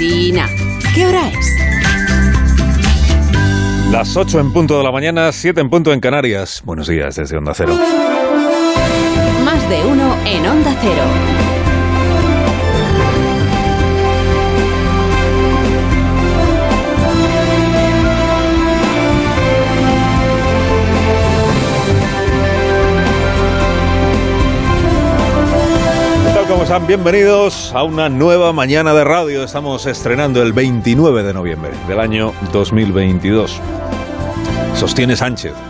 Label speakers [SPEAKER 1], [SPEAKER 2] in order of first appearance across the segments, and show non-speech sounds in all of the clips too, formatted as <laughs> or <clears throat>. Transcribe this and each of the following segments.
[SPEAKER 1] ¿Qué hora es?
[SPEAKER 2] Las 8 en punto de la mañana, 7 en punto en Canarias. Buenos días desde Onda Cero.
[SPEAKER 1] Más de uno en Onda Cero.
[SPEAKER 2] Bienvenidos a una nueva mañana de radio. Estamos estrenando el 29 de noviembre del año 2022. Sostiene Sánchez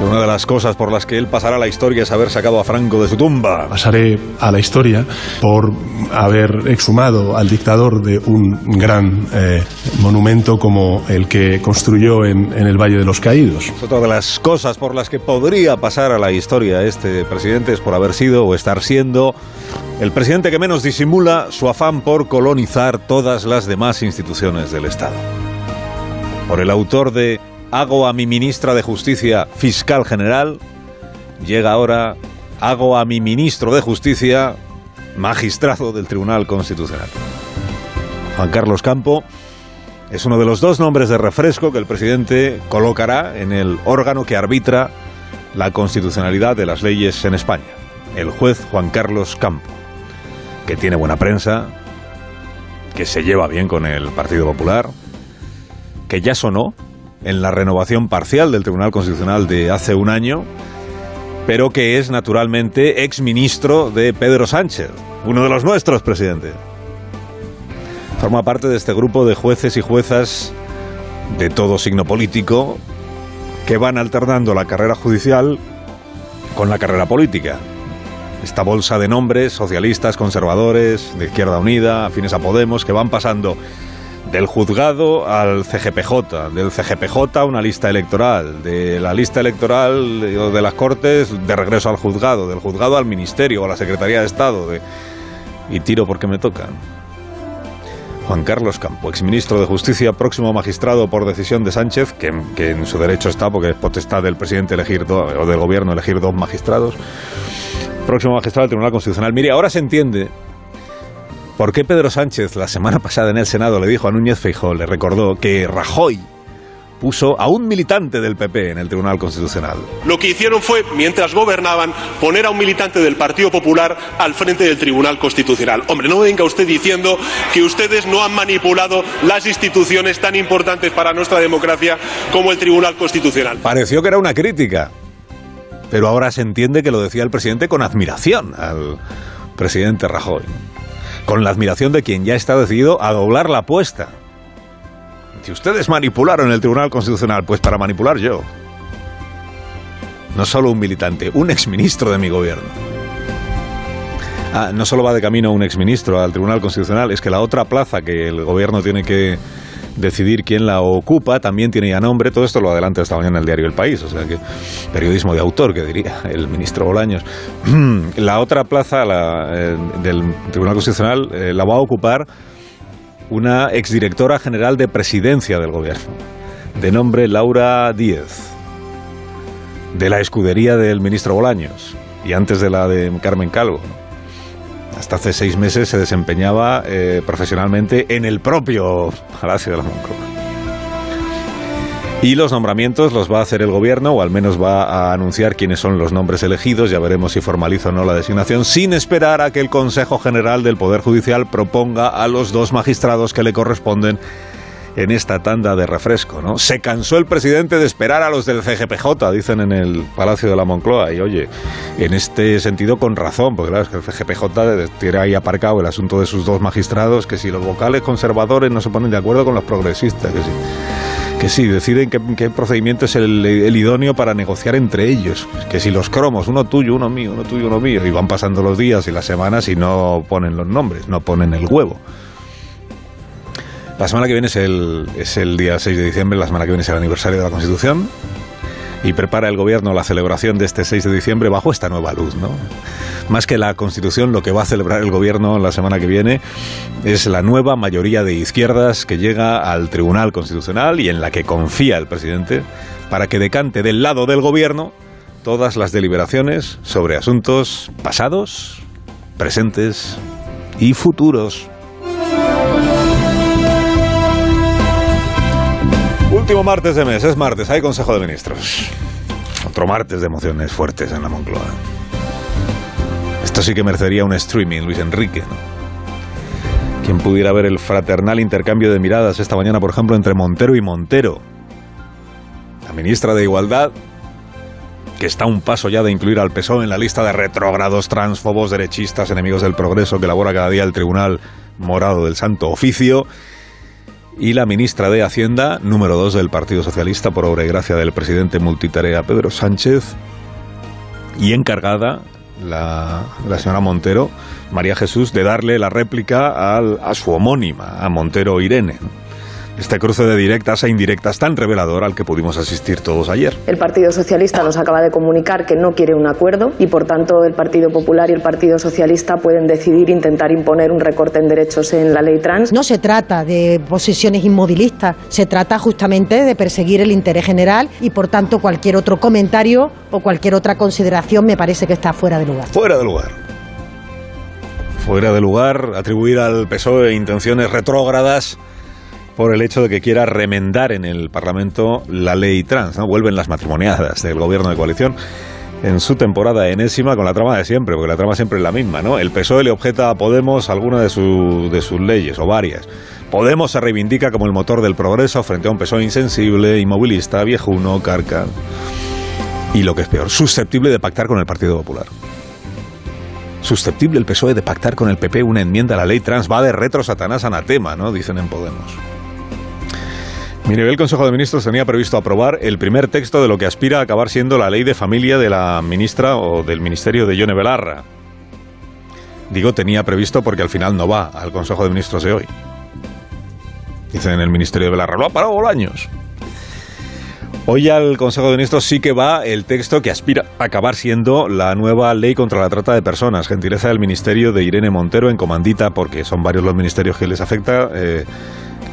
[SPEAKER 2] que una de las cosas por las que él pasará a la historia es haber sacado a Franco de su tumba.
[SPEAKER 3] Pasaré a la historia por haber exhumado al dictador de un gran eh, monumento como el que construyó en, en el Valle de los Caídos.
[SPEAKER 2] Otra de las cosas por las que podría pasar a la historia este presidente es por haber sido o estar siendo el presidente que menos disimula su afán por colonizar todas las demás instituciones del Estado. Por el autor de Hago a mi ministra de Justicia fiscal general, llega ahora Hago a mi ministro de Justicia magistrado del Tribunal Constitucional. Juan Carlos Campo es uno de los dos nombres de refresco que el presidente colocará en el órgano que arbitra la constitucionalidad de las leyes en España, el juez Juan Carlos Campo, que tiene buena prensa, que se lleva bien con el Partido Popular, que ya sonó en la renovación parcial del Tribunal Constitucional de hace un año, pero que es naturalmente exministro de Pedro Sánchez, uno de los nuestros, presidente. Forma parte de este grupo de jueces y juezas de todo signo político que van alternando la carrera judicial con la carrera política. Esta bolsa de nombres, socialistas, conservadores, de Izquierda Unida, afines a Podemos, que van pasando del juzgado al CGPJ, del CGPJ a una lista electoral, de la lista electoral de, de las Cortes de regreso al juzgado, del juzgado al Ministerio o a la Secretaría de Estado, de, y tiro porque me tocan. Juan Carlos Campo, exministro de Justicia, próximo magistrado por decisión de Sánchez, que, que en su derecho está porque es potestad del presidente elegir do- o del gobierno elegir dos magistrados. Próximo magistrado del Tribunal Constitucional. Mire, ahora se entiende por qué Pedro Sánchez la semana pasada en el Senado le dijo a Núñez Feijóo, le recordó que Rajoy puso a un militante del PP en el Tribunal Constitucional.
[SPEAKER 4] Lo que hicieron fue, mientras gobernaban, poner a un militante del Partido Popular al frente del Tribunal Constitucional. Hombre, no venga usted diciendo que ustedes no han manipulado las instituciones tan importantes para nuestra democracia como el Tribunal Constitucional.
[SPEAKER 2] Pareció que era una crítica, pero ahora se entiende que lo decía el presidente con admiración al presidente Rajoy. Con la admiración de quien ya está decidido a doblar la apuesta. Si ustedes manipularon el Tribunal Constitucional, pues para manipular yo. No solo un militante, un exministro de mi gobierno. Ah, no solo va de camino un exministro al Tribunal Constitucional, es que la otra plaza que el gobierno tiene que decidir quién la ocupa también tiene ya nombre. Todo esto lo adelanta esta mañana el diario El País, o sea que periodismo de autor, que diría <laughs> el ministro Bolaños. <clears throat> la otra plaza la, eh, del Tribunal Constitucional eh, la va a ocupar una exdirectora general de presidencia del gobierno, de nombre Laura Díez, de la escudería del ministro Bolaños y antes de la de Carmen Calvo. Hasta hace seis meses se desempeñaba eh, profesionalmente en el propio Palacio de la Moncloa. Y los nombramientos los va a hacer el gobierno, o al menos va a anunciar quiénes son los nombres elegidos, ya veremos si formaliza o no la designación, sin esperar a que el Consejo General del Poder Judicial proponga a los dos magistrados que le corresponden en esta tanda de refresco, ¿no? Se cansó el presidente de esperar a los del CGPJ, dicen en el Palacio de la Moncloa, y oye, en este sentido con razón, porque claro, es que el CGPJ tiene ahí aparcado el asunto de sus dos magistrados, que si los vocales conservadores no se ponen de acuerdo con los progresistas, que sí que sí, deciden qué, procedimiento es el, el, idóneo para negociar entre ellos. Que si los cromos, uno tuyo, uno mío, uno tuyo, uno mío, y van pasando los días y las semanas y no ponen los nombres, no ponen el huevo. La semana que viene es el, es el día 6 de diciembre, la semana que viene es el aniversario de la Constitución. Y prepara el gobierno la celebración de este 6 de diciembre bajo esta nueva luz, ¿no? Más que la Constitución, lo que va a celebrar el gobierno la semana que viene es la nueva mayoría de izquierdas que llega al Tribunal Constitucional y en la que confía el presidente para que decante del lado del gobierno todas las deliberaciones sobre asuntos pasados, presentes y futuros. Último martes de mes, es martes, hay Consejo de Ministros. Otro martes de emociones fuertes en la Moncloa. Esto sí que merecería un streaming, Luis Enrique. ¿no? Quien pudiera ver el fraternal intercambio de miradas esta mañana, por ejemplo, entre Montero y Montero. La ministra de Igualdad, que está a un paso ya de incluir al PSOE en la lista de retrógrados, transfobos, derechistas, enemigos del progreso que elabora cada día el Tribunal Morado del Santo Oficio y la ministra de Hacienda, número dos del Partido Socialista, por obra y gracia del presidente multitarea Pedro Sánchez, y encargada, la, la señora Montero, María Jesús, de darle la réplica al, a su homónima, a Montero Irene. Este cruce de directas e indirectas tan revelador al que pudimos asistir todos ayer.
[SPEAKER 5] El Partido Socialista nos acaba de comunicar que no quiere un acuerdo y, por tanto, el Partido Popular y el Partido Socialista pueden decidir intentar imponer un recorte en derechos en la ley trans.
[SPEAKER 6] No se trata de posiciones inmovilistas, se trata justamente de perseguir el interés general y, por tanto, cualquier otro comentario o cualquier otra consideración me parece que está fuera de lugar.
[SPEAKER 2] Fuera de lugar. Fuera de lugar atribuir al PSOE intenciones retrógradas por el hecho de que quiera remendar en el Parlamento la ley trans. ¿no? Vuelven las matrimoniadas del gobierno de coalición en su temporada enésima con la trama de siempre, porque la trama siempre es la misma. ¿no? El PSOE le objeta a Podemos alguna de, su, sus leyes, o varias. Podemos se reivindica como el motor del progreso frente a un PSOE insensible, inmovilista, viejuno, carca. Y lo que es peor, susceptible de pactar con el Partido Popular susceptible el PSOE de pactar con el PP una enmienda a la ley trans va de retro satanás anatema, ¿no? Dicen en Podemos. Mire, el Consejo de Ministros tenía previsto aprobar el primer texto de lo que aspira a acabar siendo la ley de familia de la ministra o del ministerio de Yone Belarra. Digo tenía previsto porque al final no va al Consejo de Ministros de hoy. Dicen en el ministerio de Belarra, lo ha parado años. Hoy al Consejo de Ministros sí que va el texto que aspira a acabar siendo la nueva ley contra la trata de personas, gentileza del ministerio de Irene Montero en comandita, porque son varios los ministerios que les afecta, eh,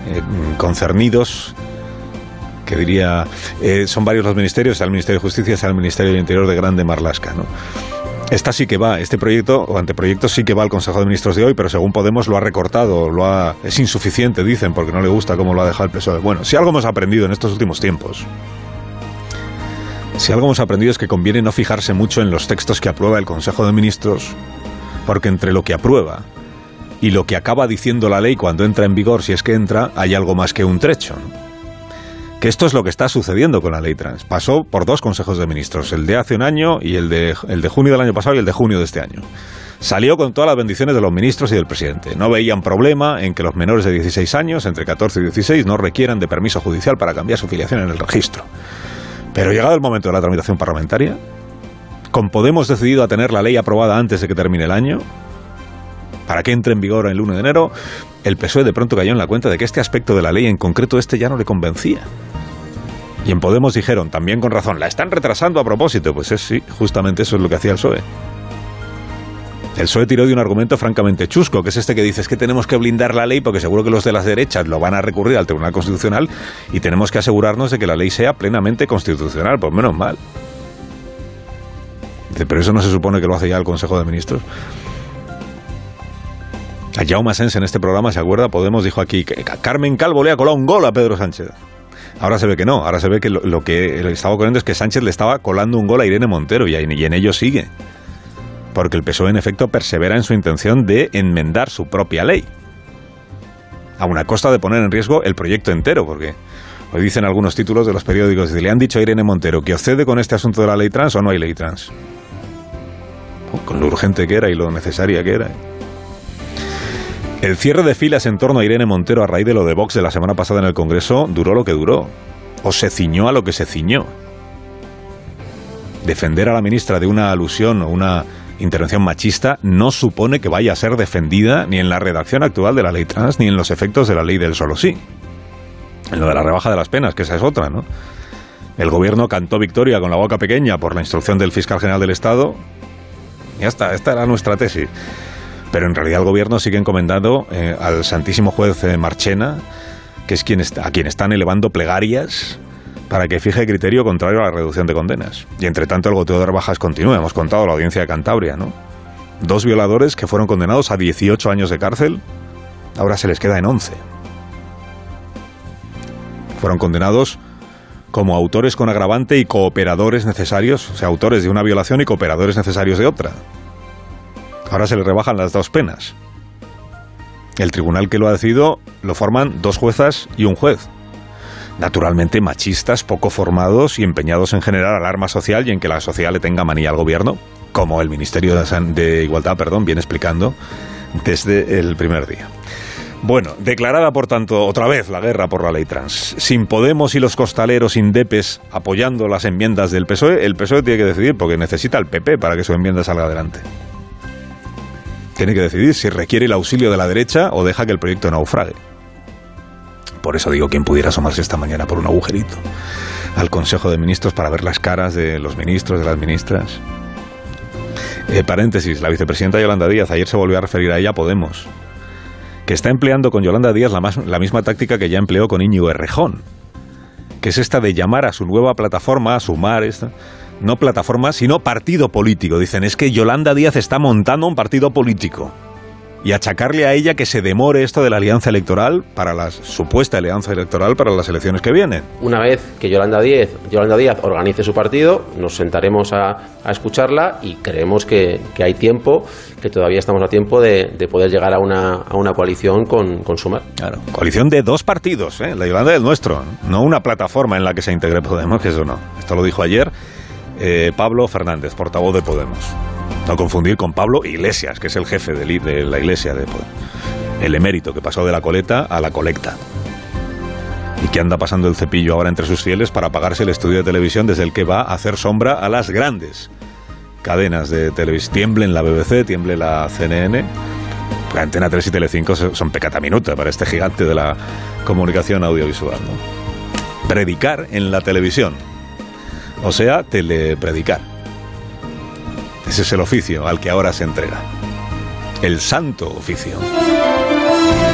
[SPEAKER 2] eh, concernidos que diría, eh, son varios los ministerios, el Ministerio de Justicia, sea el Ministerio del Interior de Grande Marlasca, ¿no? Esta sí que va, este proyecto o anteproyecto sí que va al Consejo de Ministros de hoy, pero según Podemos lo ha recortado, lo ha, es insuficiente, dicen, porque no le gusta cómo lo ha dejado el PSOE. Bueno, si algo hemos aprendido en estos últimos tiempos, si algo hemos aprendido es que conviene no fijarse mucho en los textos que aprueba el Consejo de Ministros, porque entre lo que aprueba y lo que acaba diciendo la ley cuando entra en vigor, si es que entra, hay algo más que un trecho. Que esto es lo que está sucediendo con la ley trans. Pasó por dos consejos de ministros, el de hace un año y el de, el de junio del año pasado y el de junio de este año. Salió con todas las bendiciones de los ministros y del presidente. No veían problema en que los menores de 16 años, entre 14 y 16, no requieran de permiso judicial para cambiar su filiación en el registro. Pero llegado el momento de la tramitación parlamentaria, con Podemos decidido a tener la ley aprobada antes de que termine el año, para que entre en vigor el 1 de enero, el PSOE de pronto cayó en la cuenta de que este aspecto de la ley, en concreto este, ya no le convencía. Y en Podemos dijeron, también con razón, la están retrasando a propósito. Pues es, sí, justamente eso es lo que hacía el PSOE. El PSOE tiró de un argumento francamente chusco, que es este que dice es que tenemos que blindar la ley porque seguro que los de las derechas lo van a recurrir al Tribunal Constitucional y tenemos que asegurarnos de que la ley sea plenamente constitucional, pues menos mal. Pero eso no se supone que lo hace ya el Consejo de Ministros. A Jaume en este programa, ¿se acuerda? Podemos dijo aquí que Carmen Calvo le ha colado un gol a Pedro Sánchez. Ahora se ve que no, ahora se ve que lo, lo que estaba ocurriendo es que Sánchez le estaba colando un gol a Irene Montero y, en ello sigue. Porque el PSOE en efecto persevera en su intención de enmendar su propia ley. A una costa de poner en riesgo el proyecto entero, porque hoy dicen algunos títulos de los periódicos, le han dicho a Irene Montero que accede con este asunto de la ley trans o no hay ley trans. Con lo urgente que era y lo necesaria que era. El cierre de filas en torno a Irene Montero a raíz de lo de Vox de la semana pasada en el Congreso duró lo que duró, o se ciñó a lo que se ciñó. Defender a la ministra de una alusión o una intervención machista no supone que vaya a ser defendida ni en la redacción actual de la ley trans ni en los efectos de la ley del solo sí. En lo de la rebaja de las penas, que esa es otra, ¿no? El gobierno cantó victoria con la boca pequeña por la instrucción del fiscal general del Estado. Ya está, esta era nuestra tesis pero en realidad el gobierno sigue encomendado eh, al Santísimo Juez eh, Marchena, que es quien está, a quien están elevando plegarias para que fije criterio contrario a la reducción de condenas. Y entre tanto el goteo de rebajas continúa. Hemos contado la audiencia de Cantabria, ¿no? Dos violadores que fueron condenados a 18 años de cárcel, ahora se les queda en 11. Fueron condenados como autores con agravante y cooperadores necesarios, o sea, autores de una violación y cooperadores necesarios de otra. Ahora se le rebajan las dos penas. El tribunal que lo ha decidido lo forman dos juezas y un juez. Naturalmente machistas, poco formados y empeñados en generar alarma social y en que la sociedad le tenga manía al gobierno, como el Ministerio de Igualdad, perdón, viene explicando desde el primer día. Bueno, declarada por tanto otra vez la guerra por la ley trans. Sin Podemos y los costaleros indepes apoyando las enmiendas del PSOE, el PSOE tiene que decidir porque necesita el PP para que su enmienda salga adelante. Tiene que decidir si requiere el auxilio de la derecha o deja que el proyecto naufrague. Por eso digo, quien pudiera asomarse esta mañana por un agujerito al Consejo de Ministros para ver las caras de los ministros, de las ministras. Eh, paréntesis, la vicepresidenta Yolanda Díaz ayer se volvió a referir a ella Podemos que está empleando con Yolanda Díaz la, misma táctica que ya empleó con Íñigo Errejón, que es esta de llamar a su nueva plataforma, a sumar esta, no plataforma, sino partido político. Dicen, es que Yolanda Díaz está montando un partido político y achacarle a ella que se demore esto de la alianza electoral para la supuesta alianza electoral para las elecciones que vienen.
[SPEAKER 7] Una vez que Yolanda Díaz, Yolanda Díaz organice su partido, nos sentaremos a, escucharla y creemos que, hay tiempo, que todavía estamos a tiempo de, poder llegar a una, a una coalición con, con, Sumar.
[SPEAKER 2] Claro, coalición de dos partidos, ¿eh? la Yolanda del nuestro, no una plataforma en la que se integre Podemos, que eso no. Esto lo dijo ayer eh, Pablo Fernández, portavoz de Podemos. No confundir con Pablo Iglesias, que es el jefe de, la iglesia de el emérito que pasó de la coleta a la colecta. Y que anda pasando el cepillo ahora entre sus fieles para pagarse el estudio de televisión desde el que va a hacer sombra a las grandes cadenas de televisión. Tiemble en la BBC, tiemble la CNN. La Antena 3 y Telecinco son pecata minuta para este gigante de la comunicación audiovisual. Predicar en la televisión. O sea, telepredicar. Ese es el oficio al que ahora se entrega. El santo oficio.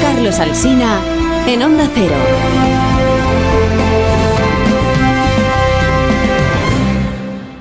[SPEAKER 1] Carlos Alsina en Onda Cero.